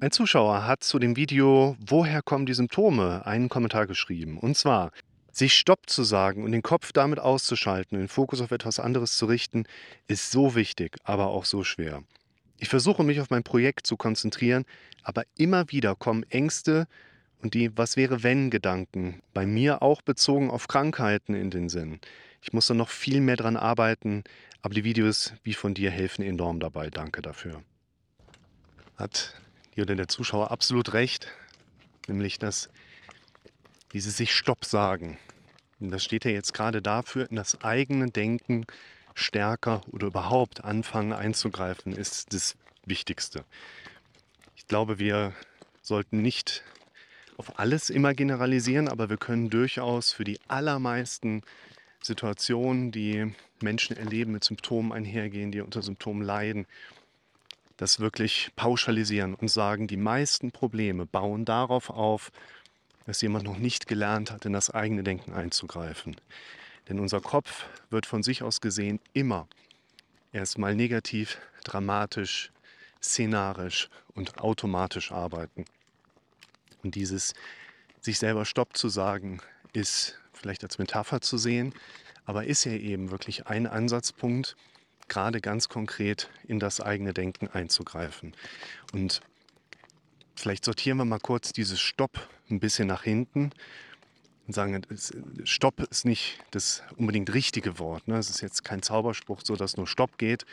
Ein Zuschauer hat zu dem Video „Woher kommen die Symptome?“ einen Kommentar geschrieben. Und zwar: „Sich Stopp zu sagen und den Kopf damit auszuschalten und den Fokus auf etwas anderes zu richten, ist so wichtig, aber auch so schwer. Ich versuche, mich auf mein Projekt zu konzentrieren, aber immer wieder kommen Ängste und die Was-wäre-wenn-Gedanken, bei mir auch bezogen auf Krankheiten, in den Sinn. Ich muss da noch viel mehr dran arbeiten, aber die Videos wie von dir helfen enorm dabei. Danke dafür.“ Hat hier der Zuschauer absolut recht, nämlich dass dieses sich Stopp sagen, und das steht ja jetzt gerade dafür, in das eigene Denken stärker oder überhaupt anfangen einzugreifen, ist das Wichtigste. Ich glaube, wir sollten nicht auf alles immer generalisieren, aber wir können durchaus für die allermeisten Situationen, die Menschen erleben, mit Symptomen einhergehen, die unter Symptomen leiden, das wirklich pauschalisieren und sagen, die meisten Probleme bauen darauf auf, dass jemand noch nicht gelernt hat, in das eigene Denken einzugreifen. Denn unser Kopf wird von sich aus gesehen immer erstmal negativ, dramatisch, szenarisch und automatisch arbeiten. Und dieses sich selber Stopp zu sagen, ist vielleicht als Metapher zu sehen, aber ist ja eben wirklich ein Ansatzpunkt, gerade ganz konkret in das eigene Denken einzugreifen. Und vielleicht sortieren wir mal kurz dieses Stopp ein bisschen nach hinten und sagen, Stopp ist nicht das unbedingt richtige Wort. Ne? Es ist jetzt kein Zauberspruch, so dass nur Stopp geht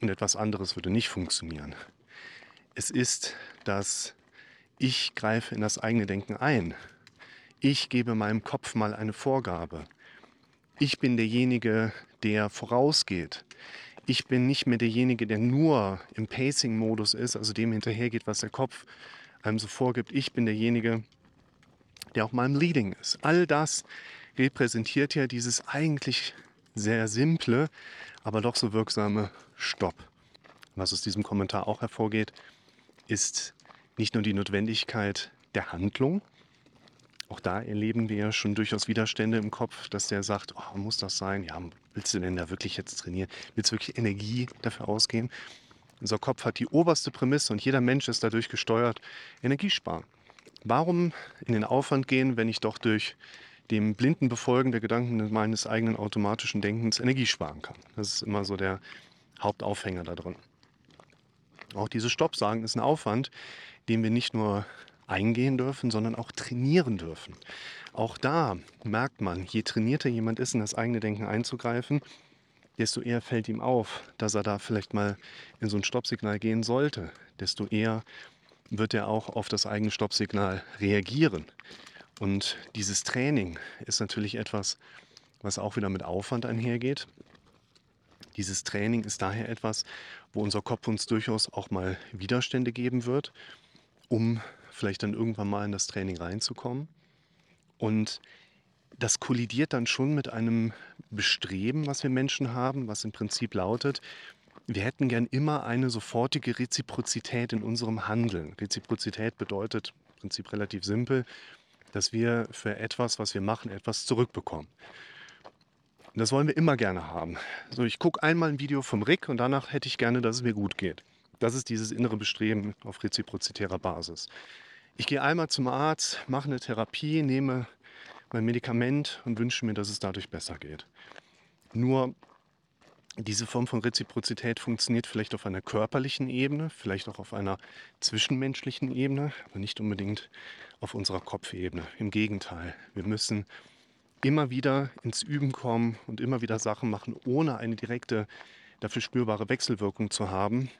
und etwas anderes würde nicht funktionieren. Es ist, dass ich greife in das eigene Denken ein. Ich gebe meinem Kopf mal eine Vorgabe. Ich bin derjenige, der vorausgeht. Ich bin nicht mehr derjenige, der nur im Pacing-Modus ist, also dem hinterhergeht, was der Kopf einem so vorgibt. Ich bin derjenige, der auch mal im Leading ist. All das repräsentiert ja dieses eigentlich sehr simple, aber doch so wirksame Stopp. Was aus diesem Kommentar auch hervorgeht, ist nicht nur die Notwendigkeit der Handlung, auch da erleben wir ja schon durchaus Widerstände im Kopf, dass der sagt, oh, muss das sein? Ja, willst du denn da wirklich jetzt trainieren? Willst du wirklich Energie dafür ausgehen? Unser Kopf hat die oberste Prämisse und jeder Mensch ist dadurch gesteuert, Energie sparen. Warum in den Aufwand gehen, wenn ich doch durch dem blinden Befolgen der Gedanken meines eigenen automatischen Denkens Energie sparen kann? Das ist immer so der Hauptaufhänger da drin. Auch dieses Stopp sagen ist ein Aufwand, den wir nicht nur eingehen dürfen, sondern auch trainieren dürfen. Auch da merkt man, je trainierter jemand ist, in das eigene Denken einzugreifen, desto eher fällt ihm auf, dass er da vielleicht mal in so ein Stoppsignal gehen sollte. Desto eher wird er auch auf das eigene Stoppsignal reagieren. Und dieses Training ist natürlich etwas, was auch wieder mit Aufwand einhergeht. Dieses Training ist daher etwas, wo unser Kopf uns durchaus auch mal Widerstände geben wird, um vielleicht dann irgendwann mal in das Training reinzukommen. Und das kollidiert dann schon mit einem Bestreben, was wir Menschen haben, was im Prinzip lautet, wir hätten gern immer eine sofortige Reziprozität in unserem Handeln. Reziprozität bedeutet im Prinzip relativ simpel, dass wir für etwas, was wir machen, etwas zurückbekommen. Und das wollen wir immer gerne haben. So, ich gucke einmal ein Video vom Rick und danach hätte ich gerne, dass es mir gut geht. Das ist dieses innere Bestreben auf reziprozitärer Basis. Ich gehe einmal zum Arzt, mache eine Therapie, nehme mein Medikament und wünsche mir, dass es dadurch besser geht. Nur diese Form von Reziprozität funktioniert vielleicht auf einer körperlichen Ebene, vielleicht auch auf einer zwischenmenschlichen Ebene, aber nicht unbedingt auf unserer Kopfebene. Im Gegenteil, wir müssen immer wieder ins Üben kommen und immer wieder Sachen machen, ohne eine direkte, dafür spürbare Wechselwirkung zu haben,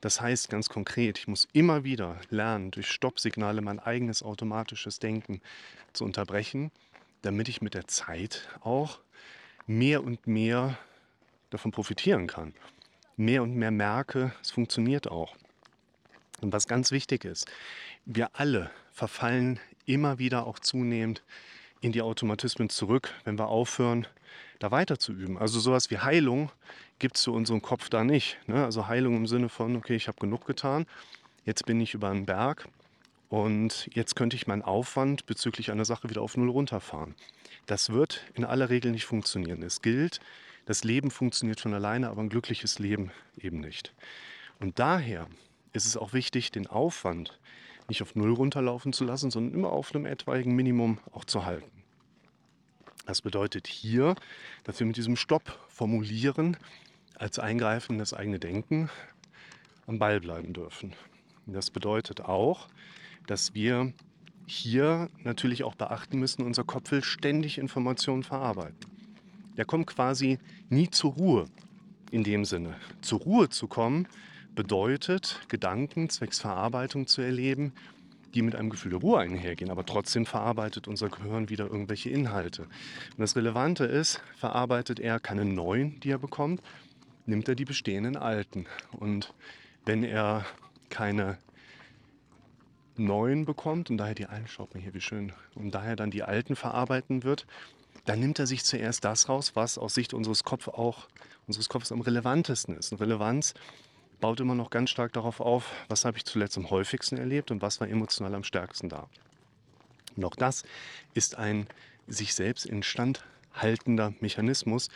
das heißt ganz konkret, ich muss immer wieder lernen, durch Stoppsignale mein eigenes automatisches Denken zu unterbrechen, damit ich mit der Zeit auch mehr und mehr davon profitieren kann. Mehr und mehr merke, es funktioniert auch. Und was ganz wichtig ist, wir alle verfallen immer wieder auch zunehmend in die Automatismen zurück, wenn wir aufhören, da weiter zu üben. Also sowas wie Heilung gibt es für unseren Kopf da nicht. Ne? Also Heilung im Sinne von, okay, ich habe genug getan, jetzt bin ich über einen Berg und jetzt könnte ich meinen Aufwand bezüglich einer Sache wieder auf Null runterfahren. Das wird in aller Regel nicht funktionieren. Es gilt, das Leben funktioniert von alleine, aber ein glückliches Leben eben nicht. Und daher ist es auch wichtig, den Aufwand nicht auf Null runterlaufen zu lassen, sondern immer auf einem etwaigen Minimum auch zu halten. Das bedeutet hier, dass wir mit diesem Stopp formulieren als Eingreifen in das eigene Denken am Ball bleiben dürfen. Das bedeutet auch, dass wir hier natürlich auch beachten müssen, unser Kopf will ständig Informationen verarbeiten. Der kommt quasi nie zur Ruhe in dem Sinne. Zur Ruhe zu kommen bedeutet, Gedanken zwecks Verarbeitung zu erleben, die mit einem Gefühl der Ruhe einhergehen, aber trotzdem verarbeitet unser Gehirn wieder irgendwelche Inhalte. Und das Relevante ist, verarbeitet er keine neuen, die er bekommt, nimmt er die bestehenden alten. Und wenn er keine neuen bekommt und daher die alten, schaut mal hier, wie schön, und daher dann die alten verarbeiten wird, dann nimmt er sich zuerst das raus, was aus Sicht unseres Kopf auch, unseres Kopfes am relevantesten ist. Und Relevanz baut immer noch ganz stark darauf auf, was habe ich zuletzt am häufigsten erlebt und was war emotional am stärksten da. Und auch das ist ein sich selbst instand haltender Mechanismus,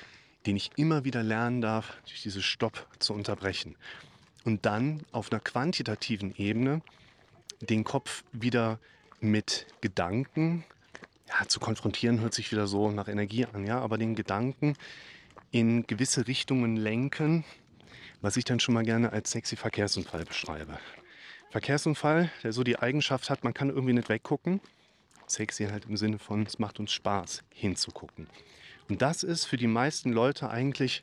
den ich immer wieder lernen darf, durch dieses Stopp zu unterbrechen. Und dann auf einer quantitativen Ebene den Kopf wieder mit Gedanken ja, zu konfrontieren, hört sich wieder so nach Energie an, ja, aber den Gedanken in gewisse Richtungen lenken, was ich dann schon mal gerne als sexy Verkehrsunfall beschreibe. Verkehrsunfall, der so die Eigenschaft hat, man kann irgendwie nicht weggucken. Sexy halt im Sinne von, es macht uns Spaß hinzugucken. Und das ist für die meisten Leute eigentlich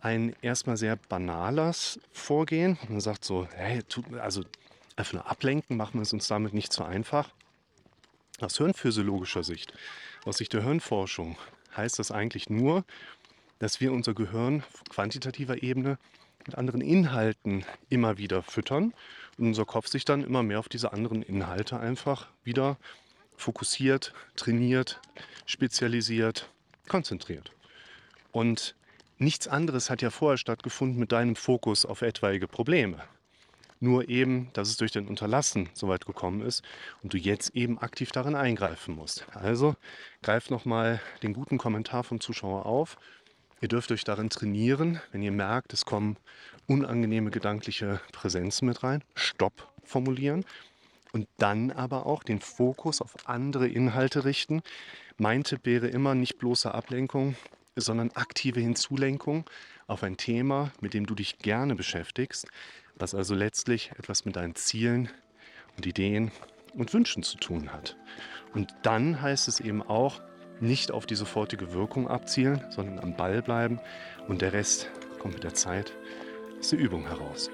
ein erstmal sehr banales Vorgehen. Man sagt so, hey, tut, also einfach nur ablenken, machen wir es uns damit nicht so einfach. Aus hirnphysiologischer Sicht, aus Sicht der Hirnforschung, heißt das eigentlich nur, dass wir unser Gehirn auf quantitativer Ebene mit anderen Inhalten immer wieder füttern und unser Kopf sich dann immer mehr auf diese anderen Inhalte einfach wieder fokussiert, trainiert, spezialisiert, konzentriert. Und nichts anderes hat ja vorher stattgefunden mit deinem Fokus auf etwaige Probleme. Nur eben, dass es durch den Unterlassen so weit gekommen ist und du jetzt eben aktiv darin eingreifen musst. Also greif nochmal den guten Kommentar vom Zuschauer auf. Ihr dürft euch darin trainieren, wenn ihr merkt, es kommen unangenehme gedankliche Präsenzen mit rein. Stopp formulieren und dann aber auch den Fokus auf andere Inhalte richten. Mein Tipp wäre immer nicht bloße Ablenkung, sondern aktive Hinzulenkung auf ein Thema, mit dem du dich gerne beschäftigst, was also letztlich etwas mit deinen Zielen und Ideen und Wünschen zu tun hat. Und dann heißt es eben auch, nicht auf die sofortige Wirkung abzielen, sondern am Ball bleiben und der Rest kommt mit der Zeit aus der Übung heraus.